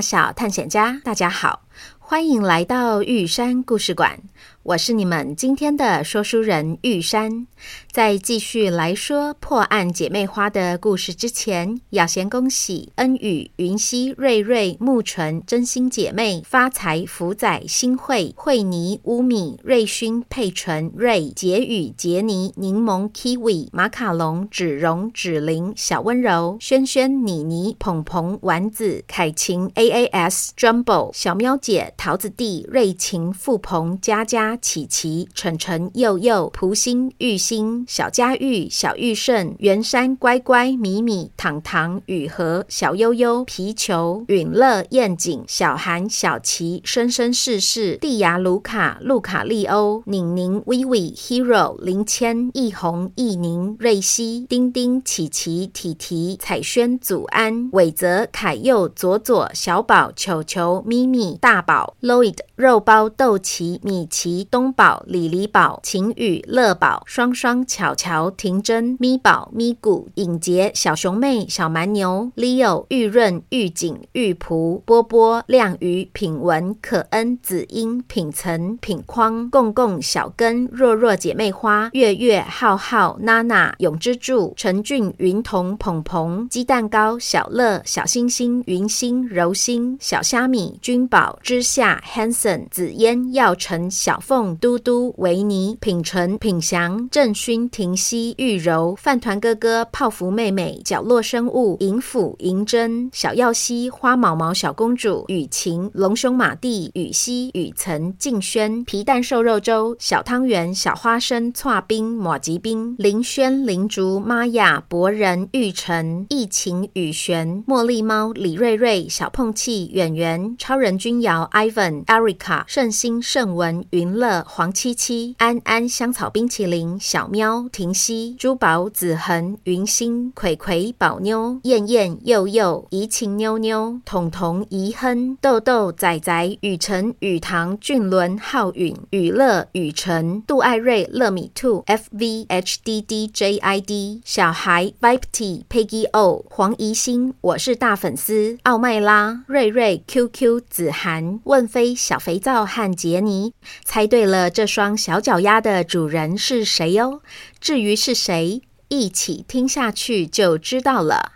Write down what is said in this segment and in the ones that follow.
小探险家，大家好，欢迎来到玉山故事馆。我是你们今天的说书人玉山。在继续来说破案姐妹花的故事之前，要先恭喜恩宇、云溪、瑞瑞、木纯、真心姐妹、发财、福仔、新慧、慧妮、乌米、瑞勋、佩纯、瑞、杰宇、杰尼、柠檬、Kiwi、马卡龙、芷蓉、芷玲、小温柔、轩轩、妮妮、鹏鹏、丸子、凯晴、AAS、Jumbo、小喵姐、桃子弟、瑞晴、富鹏、佳佳。琪琪、晨晨、佑佑、蒲星、玉星、小佳玉、小玉胜、圆山、乖乖、米米、糖糖、雨禾、小悠悠、皮球、允乐、燕景、小韩、小琪、生生世世、蒂亚、卢卡、路卡利欧、宁宁、薇薇、Hero、林谦、易红、易宁、瑞希、丁丁、琪琪、体体、彩轩、祖安、伟泽、凯佑、左左、小宝、球球、咪咪、大宝、Lloyd、肉包、豆奇、米奇。东宝、李李宝、晴雨、乐宝、双双、巧巧、婷真、咪宝、咪咕、影杰、小熊妹、小蛮牛、Leo、玉润、玉景、玉璞、波波、亮宇、品文、可恩、子英、品岑、品框、共共、小根、若若姐妹花、月月、浩浩、娜娜、永之助、陈俊、云彤、鹏鹏、鸡蛋糕、小乐、小星星、云星、柔星、小虾米、君宝、之夏、Hanson、紫嫣、耀成、小凤、嘟嘟、维尼、品纯、品祥、郑勋、婷熙、玉柔、饭团哥哥、泡芙妹妹、角落生物、银斧、银针、小耀西、花毛毛、小公主、雨晴、龙兄马蒂、雨熙、雨岑、静轩、皮蛋瘦肉粥、小汤圆、小花生、剉冰、抹吉冰、林轩、林竹、玛雅、博仁、玉成、疫情、雨璇、茉莉猫、李瑞瑞、小碰气、远远、超人君瑶、Ivan、Erica、圣心、圣文、云。乐黄七七安安香草冰淇淋小喵婷熙珠宝子恒云星葵葵宝妞燕燕佑佑怡情妞妞彤彤怡亨豆豆仔仔雨辰雨堂俊伦浩允雨乐雨辰杜爱瑞乐米兔 FVHDDJID 小孩 Vip T Peggy O 黄怡欣我是大粉丝奥麦拉瑞瑞 QQ 子涵问飞小肥皂和杰尼猜。对了，这双小脚丫的主人是谁哦？至于是谁，一起听下去就知道了。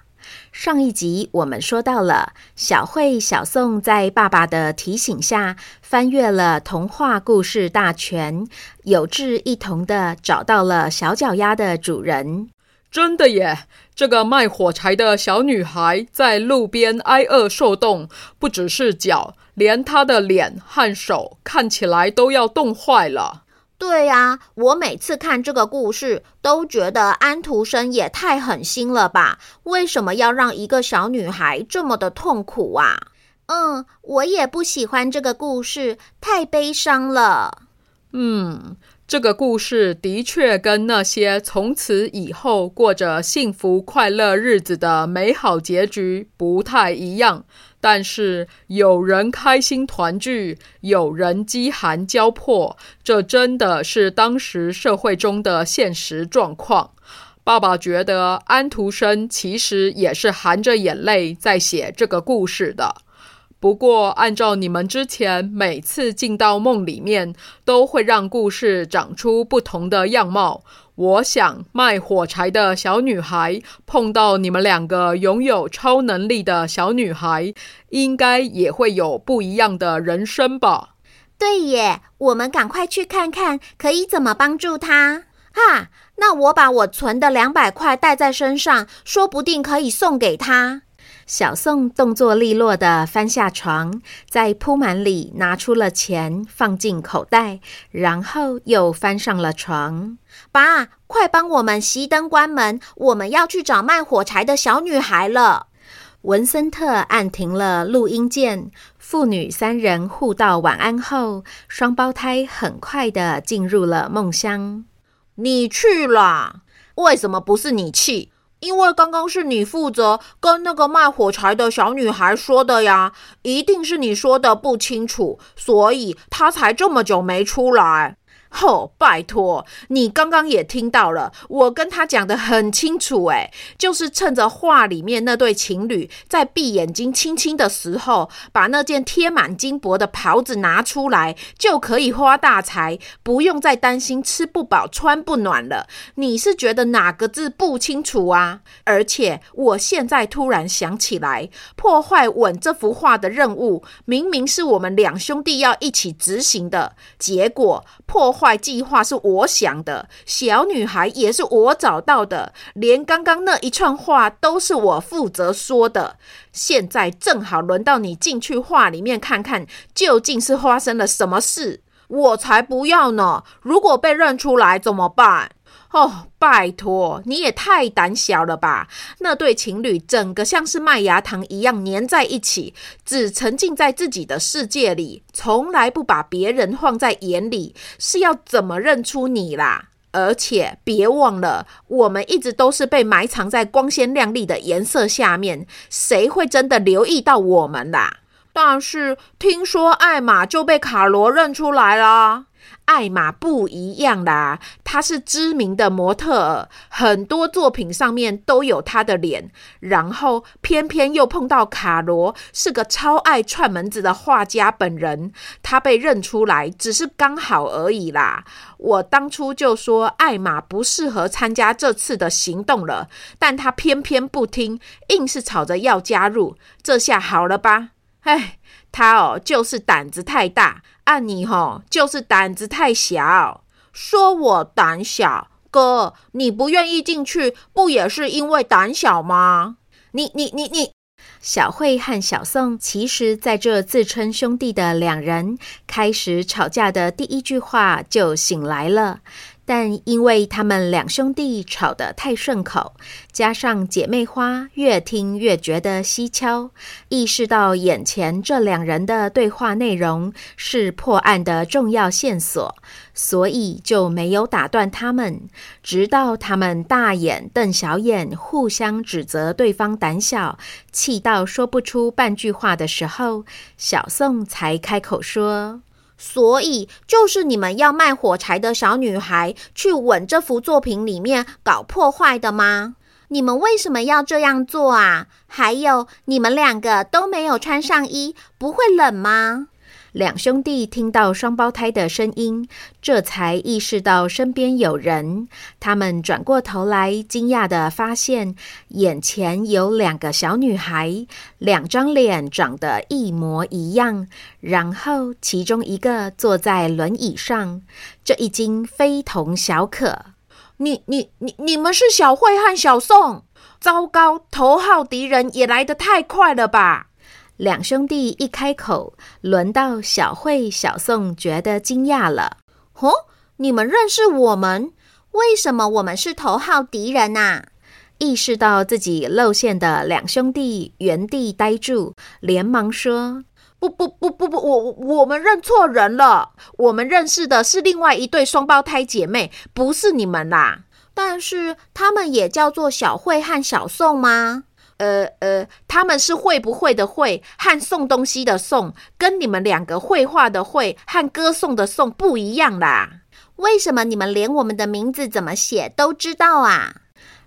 上一集我们说到了，小慧、小宋在爸爸的提醒下，翻阅了童话故事大全，有志一同的找到了小脚丫的主人。真的耶！这个卖火柴的小女孩在路边挨饿受冻，不只是脚。连她的脸和手看起来都要冻坏了。对呀，我每次看这个故事都觉得安徒生也太狠心了吧？为什么要让一个小女孩这么的痛苦啊？嗯，我也不喜欢这个故事，太悲伤了。嗯，这个故事的确跟那些从此以后过着幸福快乐日子的美好结局不太一样。但是有人开心团聚，有人饥寒交迫，这真的是当时社会中的现实状况。爸爸觉得安徒生其实也是含着眼泪在写这个故事的。不过，按照你们之前每次进到梦里面都会让故事长出不同的样貌，我想卖火柴的小女孩碰到你们两个拥有超能力的小女孩，应该也会有不一样的人生吧？对耶，我们赶快去看看，可以怎么帮助她？哈，那我把我存的两百块带在身上，说不定可以送给她。小宋动作利落地翻下床，在铺满里拿出了钱，放进口袋，然后又翻上了床。爸，快帮我们熄灯关门，我们要去找卖火柴的小女孩了。文森特按停了录音键，父女三人互道晚安后，双胞胎很快地进入了梦乡。你去啦？为什么不是你去？因为刚刚是你负责跟那个卖火柴的小女孩说的呀，一定是你说的不清楚，所以她才这么久没出来。吼，拜托，你刚刚也听到了，我跟他讲得很清楚，诶，就是趁着画里面那对情侣在闭眼睛亲亲的时候，把那件贴满金箔的袍子拿出来，就可以发大财，不用再担心吃不饱穿不暖了。你是觉得哪个字不清楚啊？而且我现在突然想起来，破坏吻这幅画的任务，明明是我们两兄弟要一起执行的，结果破坏。计划是我想的，小女孩也是我找到的，连刚刚那一串话都是我负责说的。现在正好轮到你进去画里面看看，究竟是发生了什么事。我才不要呢！如果被认出来怎么办？哦，拜托，你也太胆小了吧！那对情侣整个像是麦芽糖一样粘在一起，只沉浸在自己的世界里，从来不把别人放在眼里，是要怎么认出你啦？而且别忘了，我们一直都是被埋藏在光鲜亮丽的颜色下面，谁会真的留意到我们啦？但是听说艾玛就被卡罗认出来了。艾玛不一样啦，她是知名的模特儿，很多作品上面都有她的脸。然后偏偏又碰到卡罗，是个超爱串门子的画家本人，她被认出来只是刚好而已啦。我当初就说艾玛不适合参加这次的行动了，但她偏偏不听，硬是吵着要加入。这下好了吧？哎，她哦，就是胆子太大。按你吼，就是胆子太小，说我胆小，哥，你不愿意进去，不也是因为胆小吗？你你你你，小慧和小宋，其实在这自称兄弟的两人开始吵架的第一句话就醒来了。但因为他们两兄弟吵得太顺口，加上姐妹花越听越觉得蹊跷，意识到眼前这两人的对话内容是破案的重要线索，所以就没有打断他们。直到他们大眼瞪小眼，互相指责对方胆小，气到说不出半句话的时候，小宋才开口说。所以，就是你们要卖火柴的小女孩去吻这幅作品里面搞破坏的吗？你们为什么要这样做啊？还有，你们两个都没有穿上衣，不会冷吗？两兄弟听到双胞胎的声音，这才意识到身边有人。他们转过头来，惊讶地发现眼前有两个小女孩，两张脸长得一模一样。然后，其中一个坐在轮椅上，这一惊非同小可。你、你、你、你们是小慧和小宋？糟糕，头号敌人也来得太快了吧！两兄弟一开口，轮到小慧、小宋觉得惊讶了。哦，你们认识我们？为什么我们是头号敌人啊？意识到自己露馅的两兄弟原地呆住，连忙说：“不不不不不，我我们认错人了。我们认识的是另外一对双胞胎姐妹，不是你们啦。但是他们也叫做小慧和小宋吗？”呃呃，他们是会不会的会和送东西的送，跟你们两个绘画的绘和歌颂的颂不一样啦。为什么你们连我们的名字怎么写都知道啊？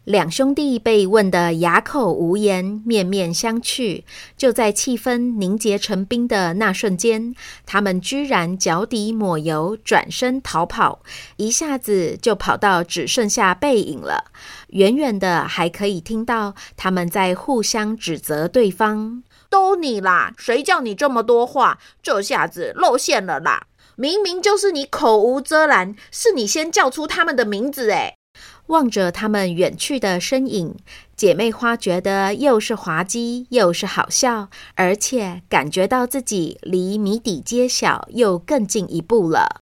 两兄弟被问得哑口无言，面面相觑。就在气氛凝结成冰的那瞬间，他们居然脚底抹油，转身逃跑，一下子就跑到只剩下背影了。远远的还可以听到他们在互相指责对方：“都你啦，谁叫你这么多话？这下子露馅了啦！明明就是你口无遮拦，是你先叫出他们的名字诶。”望着他们远去的身影，姐妹花觉得又是滑稽又是好笑，而且感觉到自己离谜底揭晓又更进一步了。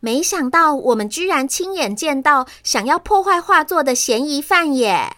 没想到我们居然亲眼见到想要破坏画作的嫌疑犯耶！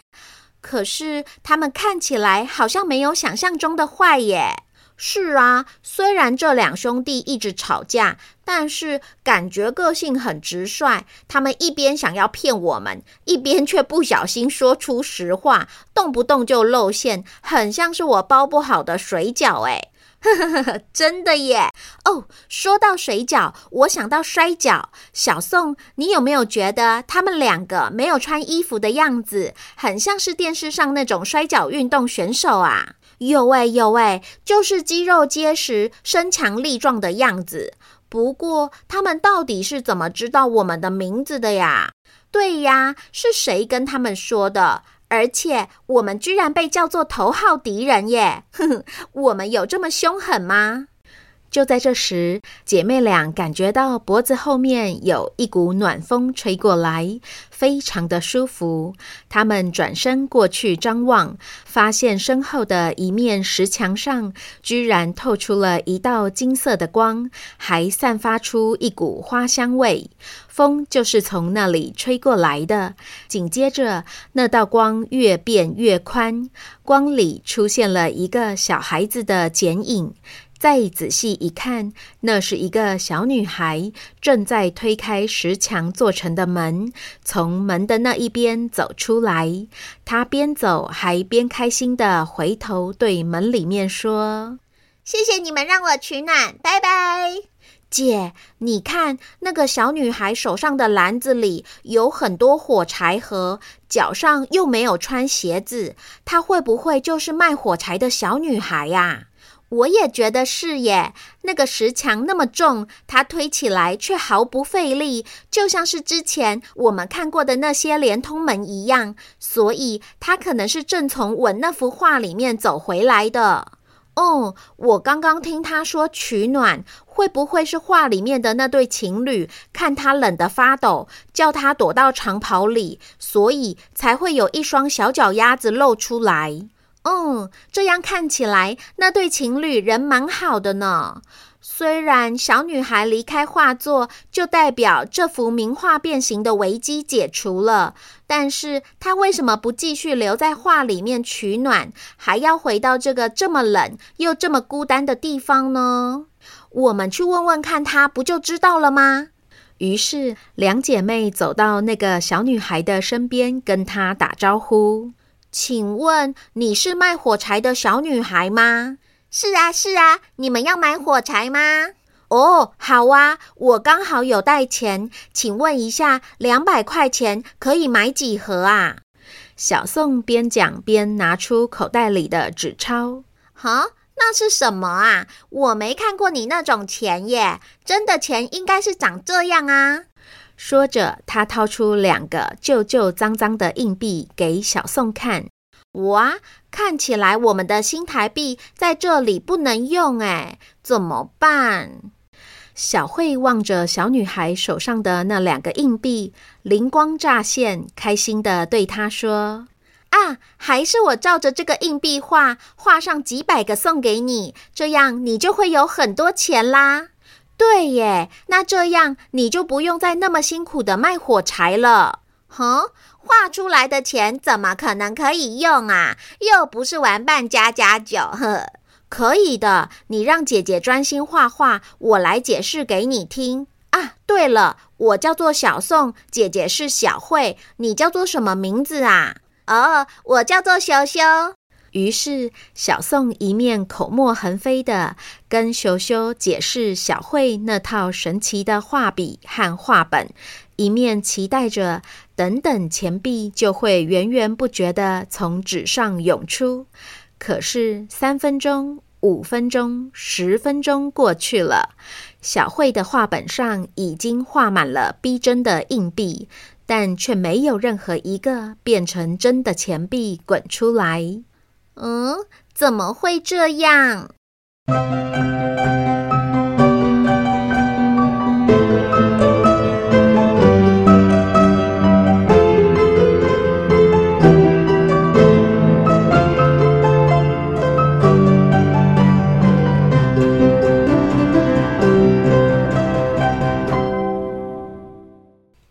可是他们看起来好像没有想象中的坏耶。是啊，虽然这两兄弟一直吵架，但是感觉个性很直率。他们一边想要骗我们，一边却不小心说出实话，动不动就露馅，很像是我包不好的水饺哎。呵呵呵，真的耶！哦，说到水饺，我想到摔跤。小宋，你有没有觉得他们两个没有穿衣服的样子，很像是电视上那种摔跤运动选手啊？有哎有哎，就是肌肉结实、身强力壮的样子。不过，他们到底是怎么知道我们的名字的呀？对呀，是谁跟他们说的？而且，我们居然被叫做头号敌人耶！哼哼，我们有这么凶狠吗？就在这时，姐妹俩感觉到脖子后面有一股暖风吹过来，非常的舒服。她们转身过去张望，发现身后的一面石墙上居然透出了一道金色的光，还散发出一股花香味。风就是从那里吹过来的。紧接着，那道光越变越宽，光里出现了一个小孩子的剪影。再仔细一看，那是一个小女孩正在推开石墙做成的门，从门的那一边走出来。她边走还边开心地回头对门里面说：“谢谢你们让我取暖，拜拜。”姐，你看那个小女孩手上的篮子里有很多火柴盒，脚上又没有穿鞋子，她会不会就是卖火柴的小女孩呀？我也觉得是耶，那个石墙那么重，它推起来却毫不费力，就像是之前我们看过的那些连通门一样。所以，它可能是正从我那幅画里面走回来的。哦，我刚刚听他说取暖，会不会是画里面的那对情侣看他冷得发抖，叫他躲到长袍里，所以才会有一双小脚丫子露出来？嗯，这样看起来，那对情侣人蛮好的呢。虽然小女孩离开画作，就代表这幅名画变形的危机解除了，但是她为什么不继续留在画里面取暖，还要回到这个这么冷又这么孤单的地方呢？我们去问问看她，不就知道了吗？于是，两姐妹走到那个小女孩的身边，跟她打招呼。请问你是卖火柴的小女孩吗？是啊，是啊，你们要买火柴吗？哦，好啊，我刚好有带钱，请问一下，两百块钱可以买几盒啊？小宋边讲边拿出口袋里的纸钞。哈，那是什么啊？我没看过你那种钱耶，真的钱应该是长这样啊。说着，他掏出两个旧旧脏脏的硬币给小宋看。哇，看起来我们的新台币在这里不能用哎，怎么办？小慧望着小女孩手上的那两个硬币，灵光乍现，开心地对她说：“啊，还是我照着这个硬币画，画上几百个送给你，这样你就会有很多钱啦。”对耶，那这样你就不用再那么辛苦的卖火柴了。哼，画出来的钱怎么可能可以用啊？又不是玩扮家家酒。呵，可以的，你让姐姐专心画画，我来解释给你听啊。对了，我叫做小宋，姐姐是小慧，你叫做什么名字啊？哦，我叫做羞羞。于是，小宋一面口沫横飞的跟羞羞解释小慧那套神奇的画笔和画本，一面期待着等等钱币就会源源不绝地从纸上涌出。可是，三分钟、五分钟、十分钟过去了，小慧的画本上已经画满了逼真的硬币，但却没有任何一个变成真的钱币滚出来。嗯，怎么会这样？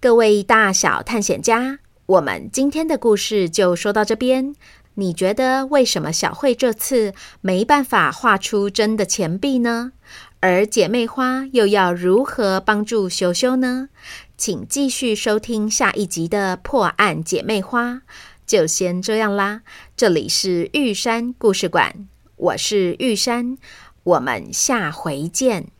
各位大小探险家，我们今天的故事就说到这边。你觉得为什么小慧这次没办法画出真的钱币呢？而姐妹花又要如何帮助羞羞呢？请继续收听下一集的破案姐妹花。就先这样啦，这里是玉山故事馆，我是玉山，我们下回见。